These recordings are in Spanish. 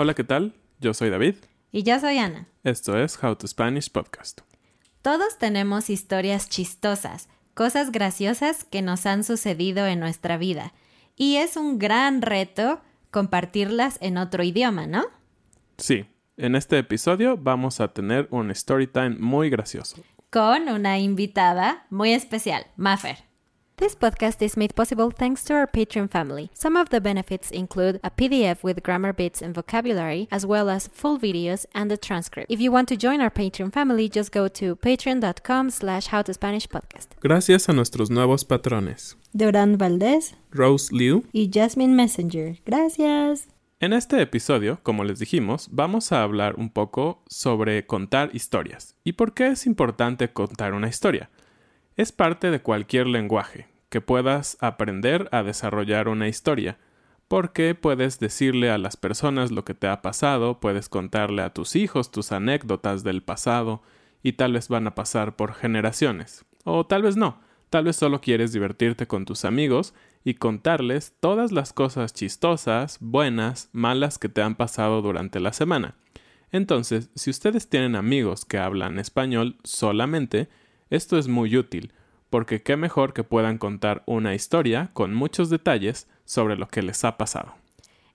Hola, ¿qué tal? Yo soy David. Y yo soy Ana. Esto es How to Spanish Podcast. Todos tenemos historias chistosas, cosas graciosas que nos han sucedido en nuestra vida. Y es un gran reto compartirlas en otro idioma, ¿no? Sí, en este episodio vamos a tener un story time muy gracioso. Con una invitada muy especial, Maffer. This podcast is made possible thanks to our Patreon family. Some of the benefits include a PDF with grammar bits and vocabulary, as well as full videos and a transcript. If you want to join our Patreon family, just go to patreon.com slash howtospanishpodcast. Gracias a nuestros nuevos patrones, Durán Valdés Rose Liu. y Jasmine Messenger. Gracias. En este episodio, como les dijimos, vamos a hablar un poco sobre contar historias y por qué es importante contar una historia. Es parte de cualquier lenguaje, que puedas aprender a desarrollar una historia, porque puedes decirle a las personas lo que te ha pasado, puedes contarle a tus hijos tus anécdotas del pasado, y tal vez van a pasar por generaciones. O tal vez no, tal vez solo quieres divertirte con tus amigos y contarles todas las cosas chistosas, buenas, malas que te han pasado durante la semana. Entonces, si ustedes tienen amigos que hablan español solamente, esto es muy útil, porque qué mejor que puedan contar una historia con muchos detalles sobre lo que les ha pasado.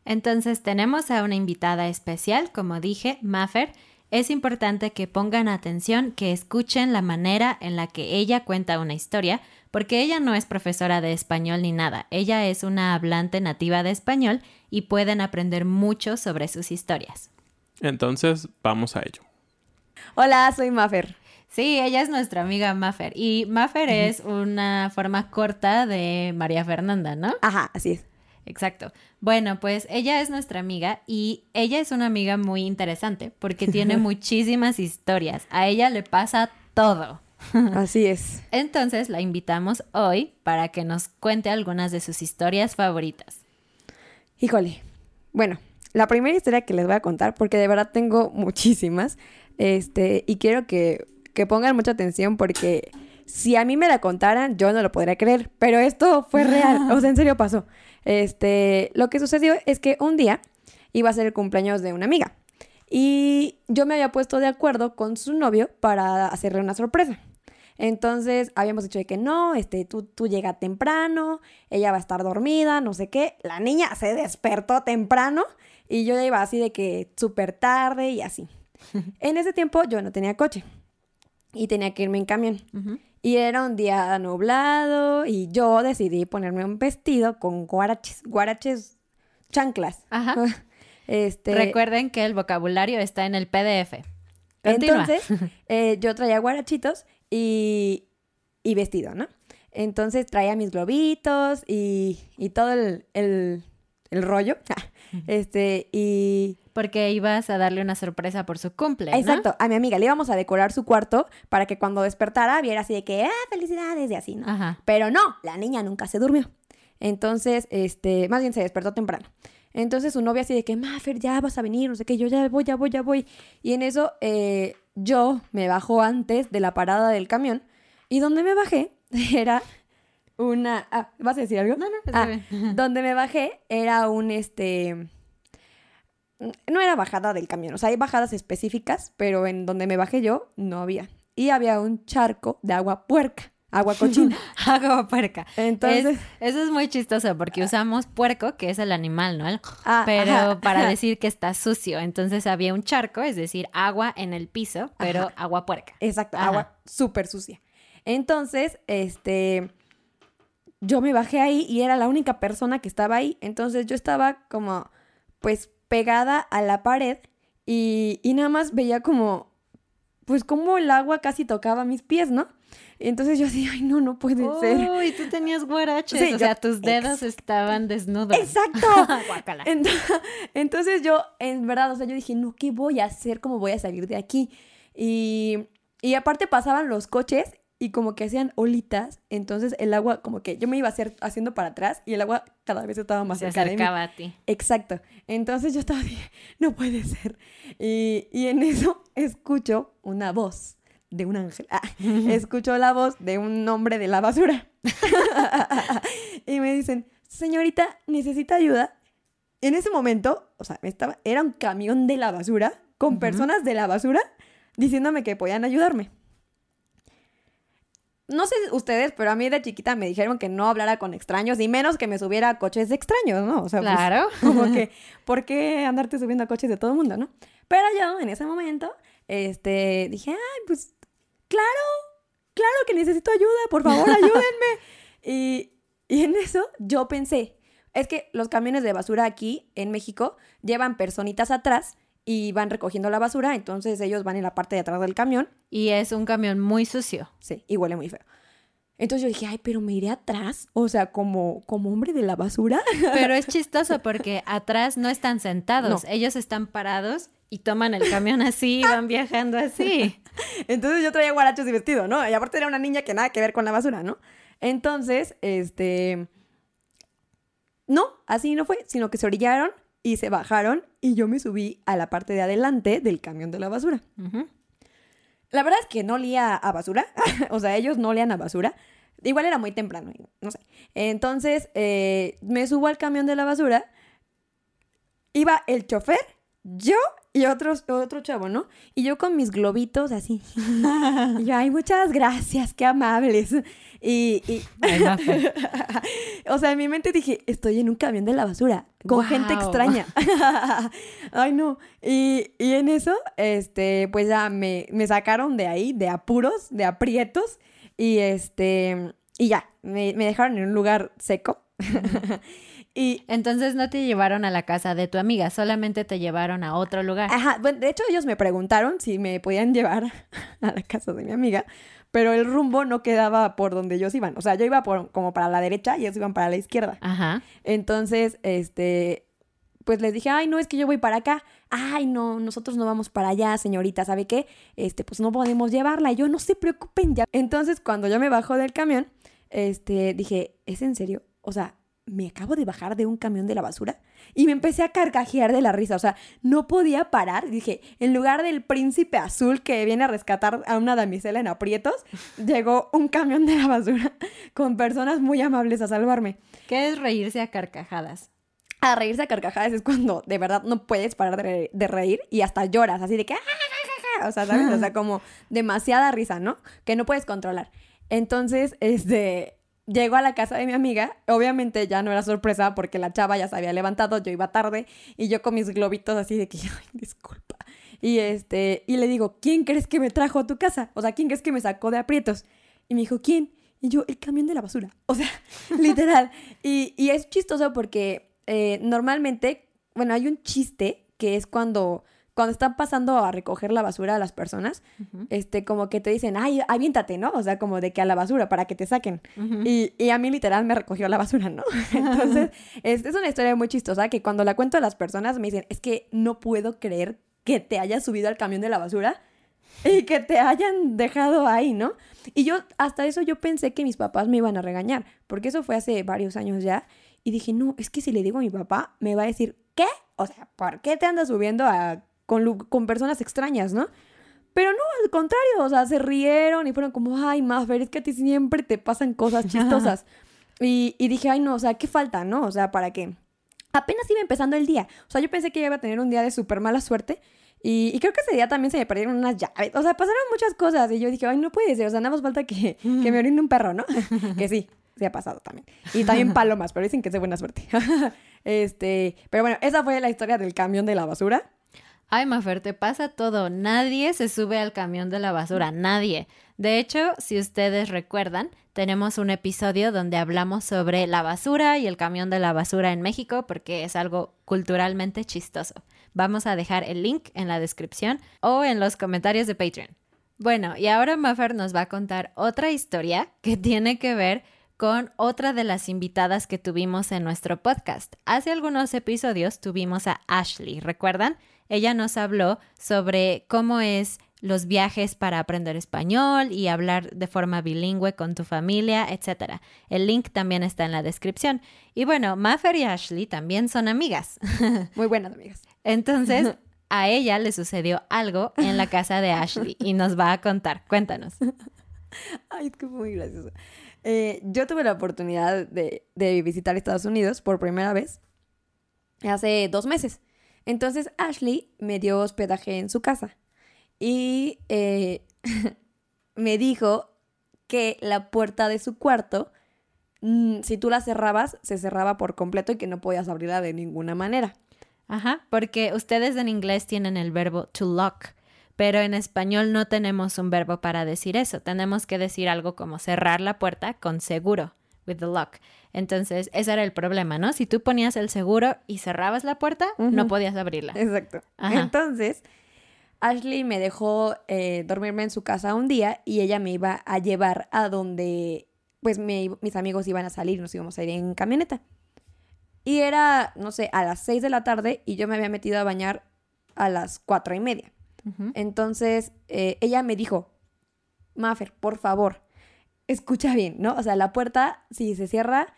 Entonces tenemos a una invitada especial, como dije, Maffer. Es importante que pongan atención, que escuchen la manera en la que ella cuenta una historia, porque ella no es profesora de español ni nada. Ella es una hablante nativa de español y pueden aprender mucho sobre sus historias. Entonces, vamos a ello. Hola, soy Maffer. Sí, ella es nuestra amiga Maffer. Y Maffer es una forma corta de María Fernanda, ¿no? Ajá, así es. Exacto. Bueno, pues ella es nuestra amiga y ella es una amiga muy interesante porque tiene muchísimas historias. A ella le pasa todo. Así es. Entonces la invitamos hoy para que nos cuente algunas de sus historias favoritas. Híjole. Bueno, la primera historia que les voy a contar, porque de verdad tengo muchísimas, este, y quiero que, que pongan mucha atención porque si a mí me la contaran, yo no lo podría creer, pero esto fue real, o sea, en serio pasó. Este, lo que sucedió es que un día iba a ser el cumpleaños de una amiga y yo me había puesto de acuerdo con su novio para hacerle una sorpresa. Entonces habíamos dicho de que no, este, tú, tú llega temprano, ella va a estar dormida, no sé qué. La niña se despertó temprano y yo ya iba así de que súper tarde y así. en ese tiempo yo no tenía coche y tenía que irme en camión. Y era un día nublado y yo decidí ponerme un vestido con guaraches, guaraches chanclas. Ajá. Este, Recuerden que el vocabulario está en el PDF. Continúa. Entonces, eh, yo traía guarachitos y, y vestido, ¿no? Entonces traía mis globitos y, y todo el, el, el rollo. este, y... Porque ibas a darle una sorpresa por su cumple. ¿no? Exacto, a mi amiga le íbamos a decorar su cuarto para que cuando despertara viera así de que, ah, felicidades y así, ¿no? Ajá. Pero no, la niña nunca se durmió. Entonces, este, más bien se despertó temprano. Entonces su novia así de que, Mafer, ya vas a venir, no sé qué, yo ya voy, ya voy, ya voy. Y en eso eh, yo me bajo antes de la parada del camión y donde me bajé era una... Ah, ¿vas a decir algo? No, no, Ah, donde me bajé era un, este... No era bajada del camión, o sea, hay bajadas específicas, pero en donde me bajé yo no había. Y había un charco de agua puerca, agua cochina. Agua puerca. Entonces- Es- eso es muy chistoso porque usamos puerco, que es el animal, ¿no? El- Ah, pero ajá, para ajá. decir que está sucio. Entonces había un charco, es decir, agua en el piso, pero agua puerca. Exacto, agua súper sucia. Entonces, este, yo me bajé ahí y era la única persona que estaba ahí. Entonces yo estaba como, pues, pegada a la pared y, y nada más veía como, pues, como el agua casi tocaba mis pies, ¿no? Y entonces yo así, ay, no, no puede ser. Uy, tú tenías guaraches. Sí, o yo- sea, tus dedos estaban desnudos. ¡Exacto! Guácala. Ent- Entonces yo, en verdad, o sea, yo dije, no, ¿qué voy a hacer? ¿Cómo voy a salir de aquí? Y, y aparte pasaban los coches y como que hacían olitas, entonces el agua como que yo me iba a hacer, haciendo para atrás y el agua cada vez estaba más Se cerca de mí. acercaba a ti. Exacto. Entonces yo estaba así, no puede ser. Y, y en eso escucho una voz de un ángel. Ah, escucho la voz de un hombre de la basura. y me dicen, señorita, ¿necesita ayuda? En ese momento, o sea, estaba, era un camión de la basura con personas de la basura diciéndome que podían ayudarme. No sé ustedes, pero a mí de chiquita me dijeron que no hablara con extraños y menos que me subiera a coches de extraños, ¿no? O sea, pues, Claro. como que, ¿por qué andarte subiendo a coches de todo el mundo, no? Pero yo, en ese momento, este, dije, ay, pues, claro, claro que necesito ayuda, por favor, ayúdenme. y, y en eso yo pensé, es que los camiones de basura aquí en México llevan personitas atrás y van recogiendo la basura, entonces ellos van en la parte de atrás del camión, Y es un camión muy sucio. sí, y huele muy feo. Entonces yo dije, ay, pero me iré atrás, o sea, como, como hombre de la basura. Pero es chistoso porque atrás no están sentados. No. Ellos están parados y toman el camión así y van viajando así. Entonces yo traía guarachos y vestido, ¿no? Y aparte era una niña que nada que ver con la basura, ¿no? Entonces, este... No, así no fue, sino que se orillaron y se bajaron y yo me subí a la parte de adelante del camión de la basura. La verdad es que no olía a basura, o sea, ellos no olían a basura. Igual era muy temprano, no sé. Entonces, eh, me subo al camión de la basura. Iba el chofer, yo y otro, otro chavo, ¿no? Y yo con mis globitos así. y yo, ay, muchas gracias, qué amables. Y, y- o sea, en mi mente dije, estoy en un camión de la basura, con gente Guau. extraña. Ay, no. Y, y en eso, este, pues ya me, me sacaron de ahí, de apuros, de aprietos. Y este, y ya, me, me dejaron en un lugar seco. y, Entonces no te llevaron a la casa de tu amiga, solamente te llevaron a otro lugar. ajá, bueno, de hecho ellos me preguntaron si me podían llevar a la casa de mi amiga. Pero el rumbo no quedaba por donde ellos iban. O sea, yo iba por, como para la derecha y ellos iban para la izquierda. Ajá. Entonces, este, pues les dije, ay, no, es que yo voy para acá. Ay, no, nosotros no vamos para allá, señorita, ¿sabe qué? Este, pues no podemos llevarla. Y yo, no se preocupen ya. Entonces, cuando yo me bajo del camión, este, dije, ¿es en serio? O sea, me acabo de bajar de un camión de la basura y me empecé a carcajear de la risa. O sea, no podía parar. Dije, en lugar del príncipe azul que viene a rescatar a una damisela en aprietos, llegó un camión de la basura con personas muy amables a salvarme. ¿Qué es reírse a carcajadas? A reírse a carcajadas es cuando de verdad no puedes parar de, re- de reír y hasta lloras, así de que... "Ah, ja, ja, ja", O sea, ¿sabes? O sea, como demasiada risa, ¿no? Que no puedes controlar. Entonces, este... Llego a la casa de mi amiga, obviamente ya no era sorpresa porque la chava ya se había levantado, yo iba tarde y yo con mis globitos así de que, ay, disculpa. Y este, y le digo, ¿quién crees que me trajo a tu casa? O sea, ¿quién crees que me sacó de aprietos? Y me dijo, ¿quién? Y yo, el camión de la basura. O sea, literal. Y, y es chistoso porque eh, normalmente, bueno, hay un chiste que es cuando cuando están pasando a recoger la basura a las personas, este, como que te dicen, ay, aviéntate, ¿no? O sea, como de que a la basura para que te saquen. y, y, a mí literal me recogió la basura, ¿no? Entonces, es, es una historia muy chistosa que cuando la cuento a las personas me dicen, es que no puedo creer que te hayas subido al camión de la basura y que te hayan dejado ahí, ¿no? Y yo, hasta eso yo pensé que mis papás me iban a regañar, porque eso fue hace varios años ya. Y dije, no, es que si le digo a mi papá, me va a decir, ¿qué? O sea, ¿por qué te andas subiendo a, con, con personas extrañas, no? Pero no, al contrario, o sea, se rieron y fueron como, ay, Maffer, es que a ti siempre te pasan cosas chistosas. y, y dije, ay, no, o sea, ¿qué falta, no? O sea, ¿para qué? Apenas iba empezando el día. O sea, yo pensé que iba a tener un día de súper mala suerte. Y, creo que ese día también se me perdieron unas llaves. O sea, pasaron muchas cosas. Y yo dije, ay, no puede ser. O sea, nada más falta que, que me orine un perro, ¿no? que sí, se ha pasado también. Y también palomas, pero dicen que es de buena suerte. este, pero bueno, esa fue la historia del camión de la basura. Ay, Mafer, te pasa todo. Nadie se sube al camión de la basura, nadie. De hecho, si ustedes recuerdan, tenemos un episodio donde hablamos sobre la basura y el camión de la basura en México porque es algo culturalmente chistoso. Vamos a dejar el link en la descripción o en los comentarios de Patreon. Bueno, y ahora Maffer nos va a contar otra historia que tiene que ver con otra de las invitadas que tuvimos en nuestro podcast. Hace algunos episodios tuvimos a Ashley, ¿recuerdan? Ella nos habló sobre cómo es los viajes para aprender español y hablar de forma bilingüe con tu familia, etc. El link también está en la descripción. Y bueno, Maffer y Ashley también son amigas. Muy buenas amigas. Entonces, a ella le sucedió algo en la casa de Ashley y nos va a contar. Cuéntanos. Ay, es que fue muy gracioso. Eh, yo tuve la oportunidad de, de visitar Estados Unidos por primera vez hace dos meses. Entonces Ashley me dio hospedaje en su casa y eh, me dijo que la puerta de su cuarto, mm, si tú la cerrabas, se cerraba por completo y que no podías abrirla de ninguna manera. Ajá, porque ustedes en inglés tienen el verbo to lock, pero en español no tenemos un verbo para decir eso. Tenemos que decir algo como cerrar la puerta con seguro, with the lock. Entonces, ese era el problema, ¿no? Si tú ponías el seguro y cerrabas la puerta, no podías abrirla. Exacto. Entonces, Ashley me dejó eh, dormirme en su casa un día y ella me iba a llevar a donde, pues, mis amigos iban a salir, nos íbamos a ir en camioneta. Y era, no sé, a las 6 de la tarde y yo me había metido a bañar a las cuatro y media. Entonces, eh, ella me dijo, Maffer, por favor, escucha bien, ¿no? O sea, la puerta, si se cierra,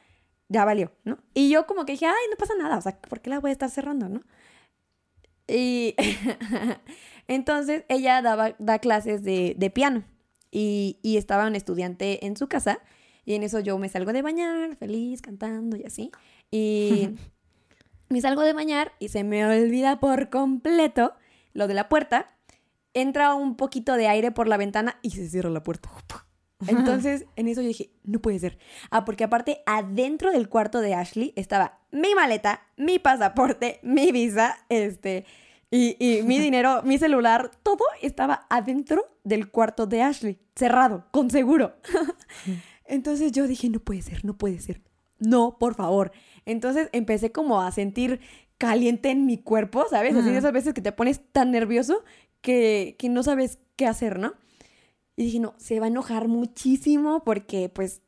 ya valió, ¿no? Y yo como que dije, ay, no pasa nada, o sea, ¿por qué la voy a estar cerrando, no? Y entonces ella daba, da clases de, de piano y, y, estaba un estudiante en su casa y en eso yo me salgo de bañar, feliz, cantando y así. Y me salgo de bañar y se me olvida por completo lo de la puerta. Entra un poquito de aire por la ventana y se cierra la puerta. Entonces, en eso yo dije, no puede ser. Ah, porque aparte, adentro del cuarto de Ashley estaba mi maleta, mi pasaporte, mi visa, este, y, y mi dinero, mi celular, todo estaba adentro del cuarto de Ashley, cerrado, con seguro. Entonces yo dije, no puede ser, no puede ser. No, por favor. Entonces empecé como a sentir caliente en mi cuerpo, ¿sabes? Así de esas veces que te pones tan nervioso que, que no sabes qué hacer, ¿no? Y dije, no, se va a enojar muchísimo porque pues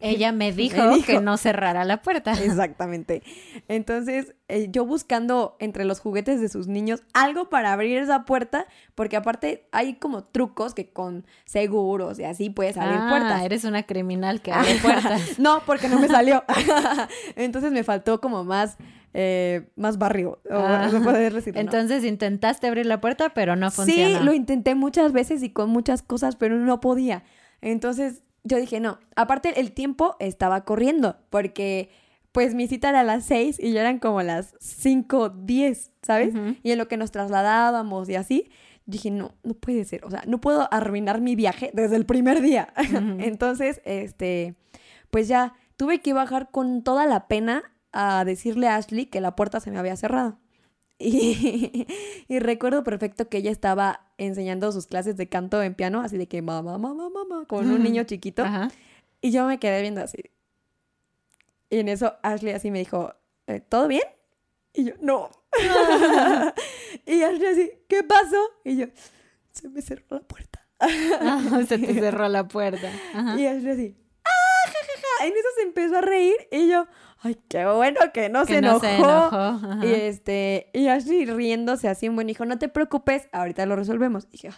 ella me dijo, que no cerrara la puerta. Exactamente. Entonces, eh, yo buscando entre los juguetes de sus niños algo para abrir esa puerta, porque aparte hay como trucos que con seguros y así puedes abrir ah, puertas. eres una criminal que abre puertas. no, porque no me salió. Entonces me faltó como más, eh, más barrio. Ah. Entonces intentaste abrir la puerta, pero no funcionó. Sí, lo intenté muchas veces y con muchas cosas, pero no podía. Entonces yo dije, no, aparte el tiempo estaba corriendo, porque pues mi cita era a las 6 y ya eran como las 5, 10, ¿sabes? Y en lo que nos trasladábamos y así, dije, no, no puede ser, o sea, no puedo arruinar mi viaje desde el primer día. Entonces, este, pues ya tuve que bajar con toda la pena a decirle a Ashley que la puerta se me había cerrado. Y, recuerdo perfecto que ella estaba enseñando sus clases de canto en piano, así de que mamá, mamá, mamá, con un niño chiquito. Y yo me quedé viendo así. Y en eso Ashley así me dijo, eh, ¿todo bien? Y yo, no. Y Ashley así, ¿qué pasó? Y yo, se me cerró la puerta. Ah, se te cerró la puerta. Ajá. Y Ashley así, ¡ah, ja, ja, ja! En eso se empezó a reír y yo, ¡ay, qué bueno que no, Que se, no enojó. se enojó, ajá. Y este, y Ashley riéndose así un buen hijo, no te preocupes, ahorita lo resolvemos. Y dije, "Ay,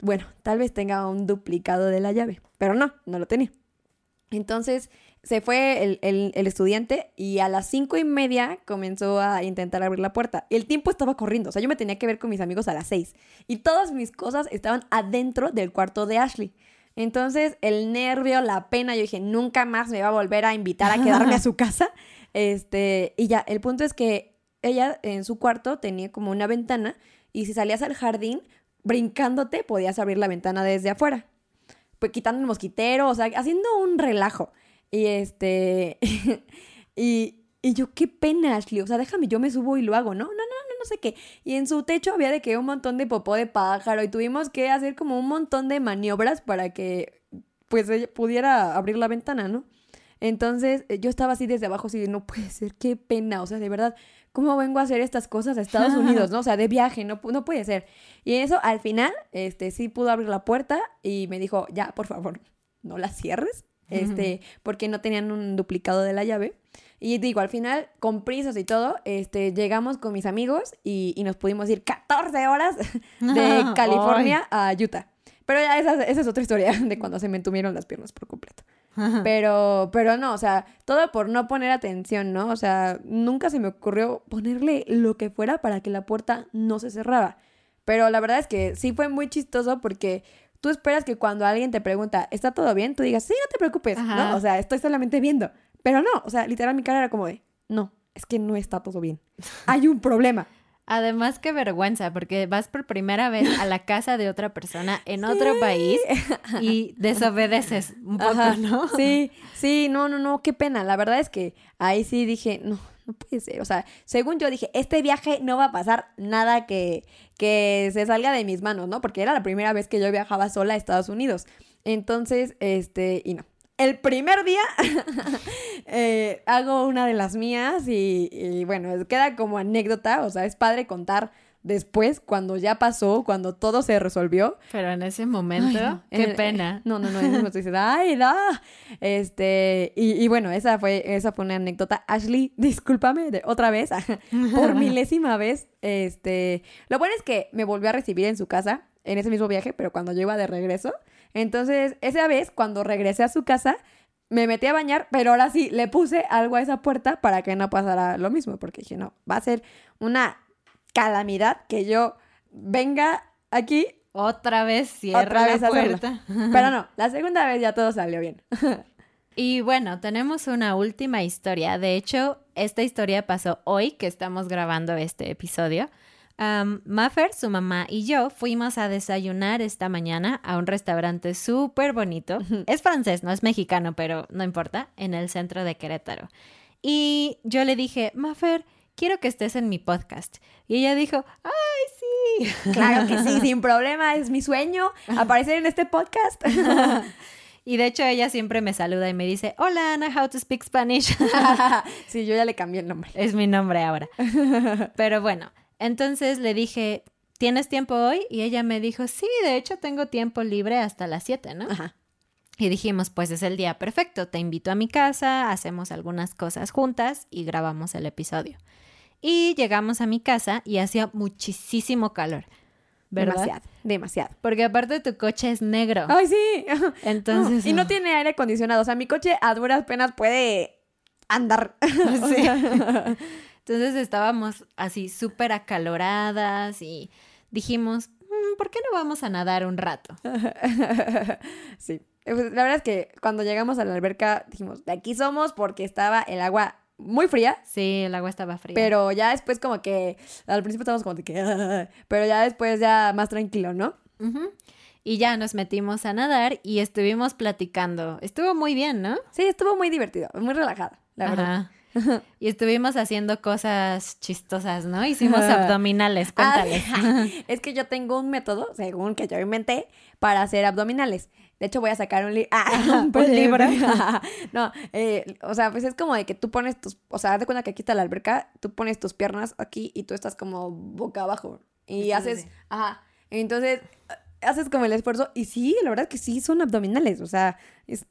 bueno, tal vez tenga un duplicado de la llave, pero no, no lo tenía. Entonces se fue el, el- el estudiante y a las cinco y media comenzó a intentar abrir la puerta. El tiempo estaba corriendo, o sea, yo me tenía que ver con mis amigos a las seis y todas mis cosas estaban adentro del cuarto de Ashley. Entonces el nervio, la pena, yo dije, nunca más me va a volver a invitar a quedarme a su casa. Este, y ya, el punto es que ella en su cuarto tenía como una ventana y si salías al jardín brincándote podías abrir la ventana desde afuera pues quitando el mosquitero, o sea, haciendo un relajo. Y este, y, y yo, qué pena, Ashley, o sea, déjame, yo me subo y lo hago, ¿no? No, no, no, no sé qué. Y en su techo había de que un montón de popó de pájaro y tuvimos que hacer como un montón de maniobras para que, pues, ella pudiera abrir la ventana, ¿no? Entonces, eh, yo estaba así desde abajo, así de, no puede ser, qué pena, o sea, de verdad, ¿cómo vengo a hacer estas cosas a Estados Unidos, no? O sea, de viaje, no, no puede ser. Y eso, al final, este, sí pudo abrir la puerta y me dijo, ya, por favor, no la cierres, este, porque no tenían un duplicado de la llave. Y digo, al final, con prisas y todo, este, llegamos con mis amigos y, y nos pudimos ir 14 horas de California a Utah. Pero ya esa, esa es otra historia de cuando se me entumieron las piernas por completo. Pero, pero no, o sea, todo por no poner atención, ¿no? O sea, nunca se me ocurrió ponerle lo que fuera para que la puerta no se cerrara. Pero la verdad es que sí fue muy chistoso porque tú esperas que cuando alguien te pregunta, ¿está todo bien? Tú digas, sí, no te preocupes, Ajá. ¿no? O sea, estoy solamente viendo. Pero no, o sea, literal mi cara era como de, no, es que no está todo bien. Hay un problema. Además, qué vergüenza, porque vas por primera vez a la casa de otra persona en otro país y desobedeces un poco, Ajá, ¿no? Sí, sí, no, no, no, qué pena. La verdad es que ahí sí dije, no, no puede ser. O sea, según yo dije, este viaje no va a pasar nada que, que se salga de mis manos, ¿no? Porque era la primera vez que yo viajaba sola a Estados Unidos. Entonces, este, y no. El primer día eh, hago una de las mías y, y bueno, queda como anécdota, o sea, es padre contar después, cuando ya pasó, cuando todo se resolvió. Pero en ese momento, Ay, no. qué Eh, pena. No, no, no, en ese momento dices, ay, da. Este, y, y bueno, esa fue, esa fue una anécdota. Ashley, discúlpame de, otra vez, por milésima vez. Este, lo bueno es que me volvió a recibir en su casa en ese mismo viaje, pero cuando yo iba de regreso. Entonces, esa vez, cuando regresé a su casa, me metí a bañar, pero ahora sí le puse algo a esa puerta para que no pasara lo mismo, porque dije, no, va a ser una calamidad que yo venga aquí Otra vez cierra otra vez la hacerlo. puerta. Pero no, la segunda vez ya todo salió bien. Y bueno, tenemos una última historia. De hecho, esta historia pasó hoy que estamos grabando este episodio. Maffer, su mamá y yo fuimos a desayunar esta mañana a un restaurante súper bonito. Es francés, no es mexicano, pero no importa, en el centro de Querétaro. Y yo le dije, Maffer, quiero que estés en mi podcast. Y ella dijo, ¡ay, sí! Claro que sí, sin problema, es mi sueño aparecer en este podcast. Y de hecho ella siempre me saluda y me dice, hola Ana, how to speak Spanish. sí, yo ya le cambié el nombre. es mi nombre ahora. Pero bueno, entonces le dije, ¿tienes tiempo hoy? Y ella me dijo, sí, de hecho tengo tiempo libre hasta las 7, ¿no? Ajá. Y dijimos, pues es el día perfecto, te invito a mi casa, hacemos algunas cosas juntas y grabamos el episodio. Y llegamos a mi casa y hacía muchísimo calor, ¿verdad? Demasiado, demasiado. Porque aparte tu coche es negro. Ay, sí. Entonces, y no tiene aire acondicionado. O sea, mi coche a duras penas puede andar. Sí. Entonces estábamos así súper acaloradas y dijimos, "Mm, ¿por qué no vamos a nadar un rato? sí. Pues, La verdad es que cuando llegamos a la alberca dijimos, de aquí somos porque estaba el agua muy fría. Sí, el agua estaba fría. Pero ya después como que, al principio estábamos como de que, "Ah", pero ya después ya más tranquilo, ¿no? Ujú. Y ya nos metimos a nadar y estuvimos platicando. Estuvo muy bien, ¿no? Sí, estuvo muy divertido, muy relajado, la verdad. Y estuvimos haciendo cosas chistosas, ¿no? Hicimos abdominales, cuéntales. es que yo tengo un método, según que yo inventé, para hacer abdominales. De hecho, voy a sacar un, li- ah, ¿Un libro? no, eh, o sea, pues es como de que tú pones tus... O sea, haz de cuenta que aquí está la alberca, tú pones tus piernas aquí y tú estás como boca abajo. Y haces... así. Ajá. Entonces, haces como el esfuerzo. Y sí, la verdad que sí, son abdominales. O sea, es-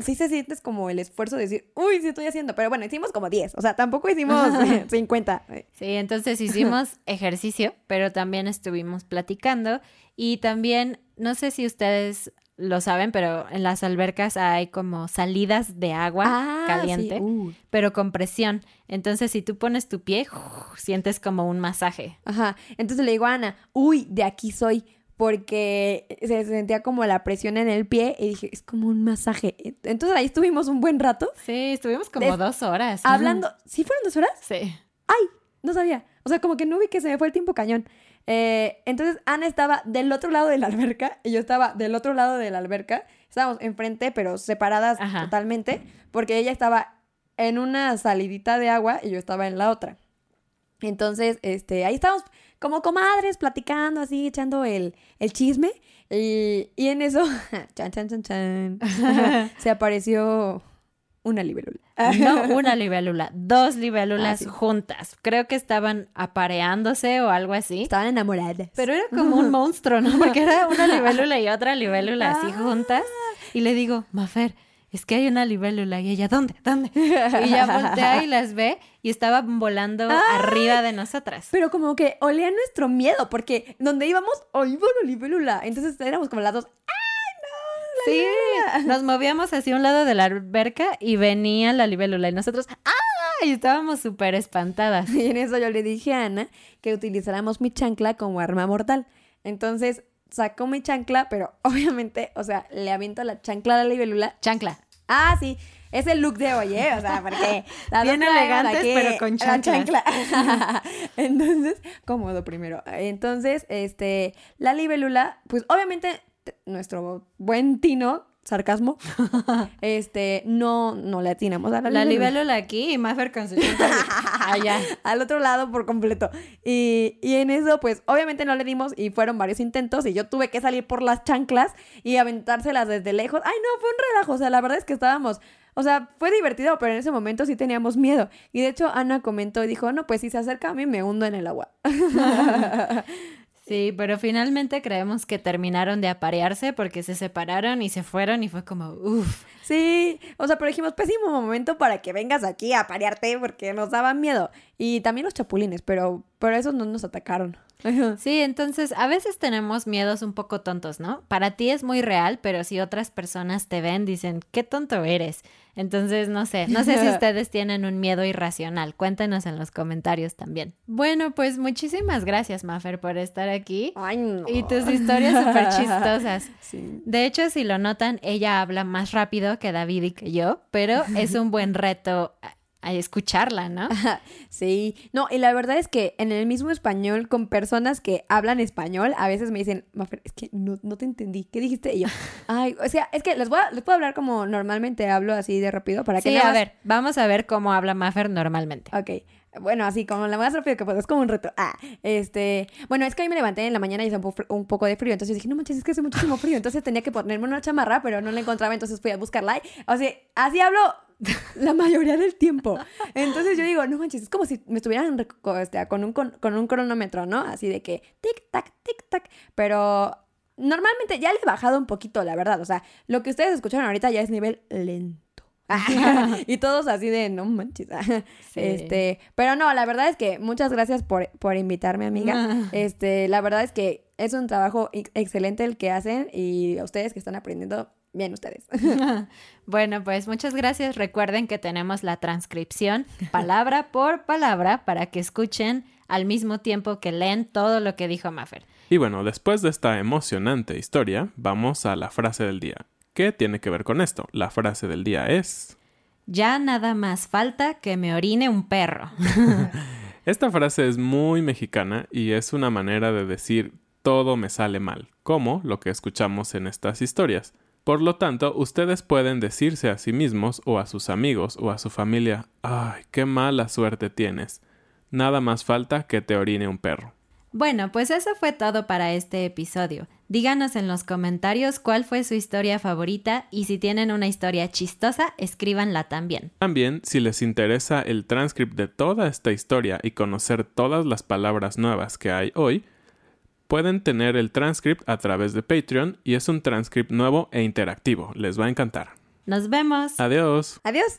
sí se sientes como el esfuerzo de decir, uy, sí estoy haciendo. Pero bueno, hicimos como 10. O sea, tampoco hicimos 50. Sí, entonces hicimos ejercicio, pero también estuvimos platicando y también, no sé si ustedes lo saben, pero en las albercas hay como salidas de agua Ah, caliente, sí. Uh. pero con presión. Entonces, si tú pones tu pie, sientes como un masaje. Ajá. Entonces le digo a Ana, uy, de aquí soy. Porque se sentía como la presión en el pie y dije, es como un masaje. Entonces ahí estuvimos un buen rato Sí, estuvimos como Des- dos horas. hablando. ¿Sí fueron dos horas? Sí. ¡Ay! No sabía. O sea, como que no vi que se me fue el tiempo cañón. Eh, entonces Ana estaba del otro lado de la alberca y yo estaba del otro lado de la alberca. Estábamos enfrente, pero separadas Ajá. totalmente, porque ella estaba en una salidita de agua y yo estaba en la otra. Entonces, este, ahí estábamos como comadres platicando así, echando el, el chisme. Y, y en eso, chan, chan, chan, chan, se apareció una libélula. No una libélula, dos libélulas Ah, sí. juntas. Creo que estaban apareándose o algo así. Estaban enamoradas. Pero era como un monstruo, ¿no? Porque era una libélula y otra libélula así juntas. Y le digo, Mafer, es que hay una libélula. Y ella, ¿dónde? ¿Dónde? Y ya voltea y las ve y estaban volando arriba de nosotras. Pero como que olía nuestro miedo, porque donde íbamos, iba una libélula. Entonces éramos como las dos. Sí, nos movíamos hacia un lado de la alberca y venía la libélula y nosotros, ¡ah! Y estábamos súper espantadas. Y en eso yo le dije a Ana que utilizáramos mi chancla como arma mortal. Entonces sacó mi chancla, pero obviamente, o sea, le aviento la chancla a la libélula. Chancla. Ah, sí. Es el look de hoy, ¿eh? O sea, porque... Bien elegantes, aquí pero con la chanclas. chancla. Entonces, cómodo primero. Entonces, este, la libélula, pues obviamente nuestro buen Tino, sarcasmo, este, no, no le atinamos a la, La libélula. aquí y chancla allá. al otro lado por completo. Y, y en eso, pues, obviamente no le dimos y fueron varios intentos y yo tuve que salir por las chanclas y aventárselas desde lejos. Ay, no, fue un relajo. O sea, la verdad es que estábamos, o sea, fue divertido, pero en ese momento sí teníamos miedo. Y de hecho, Ana comentó y dijo, no, pues si se acerca a mí, me hundo en el agua. Sí, pero finalmente creemos que terminaron de aparearse porque se separaron y se fueron y fue como, uff. Sí, o sea, pero dijimos, pésimo momento para que vengas aquí a parearte porque nos daban miedo. Y también los chapulines, pero, pero esos no nos atacaron. Sí, entonces a veces tenemos miedos un poco tontos, ¿no? Para ti es muy real, pero si otras personas te ven, dicen, qué tonto eres. Entonces, no sé, no sé si ustedes tienen un miedo irracional. Cuéntenos en los comentarios también. Bueno, pues muchísimas gracias, Mafer, por estar aquí. Ay, no. Y tus historias súper chistosas. Sí. De hecho, si lo notan, ella habla más rápido que David y que yo, pero es un buen reto a, escucharla, ¿no? Sí, no, y la verdad es que en el mismo español, con personas que hablan español, a veces me dicen, Mafer, es que no, no te entendí, ¿qué dijiste? Y yo, ay, o sea, es que les, voy a- les puedo hablar como normalmente hablo, así de rápido, para que Sí, a ver, vamos a ver cómo habla Mafer normalmente. Ok, bueno, así como lo más rápido que puedo, es como un reto. Ah, este, bueno, es que hoy me levanté en la mañana y hizo un, po- un poco de frío, entonces dije, no manches, es que hace muchísimo frío, entonces tenía que ponerme una chamarra, pero no la encontraba, entonces fui a buscarla. O sea, así hablo la mayoría del tiempo. Entonces yo digo, no manches, es como si me estuvieran reco- este, con, un, con un cronómetro, ¿no? Así de que tic, tac, tic, tac, pero... Normalmente ya le he bajado un poquito, la verdad. O sea, lo que ustedes escucharon ahorita ya es nivel lento. y todos así de no manches. Este, pero no, la verdad es que muchas gracias por, por invitarme, amiga. Este, la verdad es que es un trabajo ex- excelente el que hacen y a ustedes que están aprendiendo, bien ustedes. Bueno, pues muchas gracias. Recuerden que tenemos la transcripción palabra por palabra para que escuchen al mismo tiempo que leen todo lo que dijo Maffer. Y bueno, después de esta emocionante historia, vamos a la frase del día. ¿Qué tiene que ver con esto? La frase del día es... Ya nada más falta que me orine un perro. Esta frase es muy mexicana y es una manera de decir todo me sale mal, como lo que escuchamos en estas historias. Por lo tanto, ustedes pueden decirse a sí mismos o a sus amigos o a su familia, ¡ay, qué mala suerte tienes! Nada más falta que te orine un perro. Bueno, pues eso fue todo para este episodio. Díganos en los comentarios cuál fue su historia favorita y si tienen una historia chistosa, escríbanla también. También, si les interesa el transcript de toda esta historia y conocer todas las palabras nuevas que hay hoy, pueden tener el transcript a través de Patreon y es un transcript nuevo e interactivo. Les va a encantar. Nos vemos. Adiós. Adiós.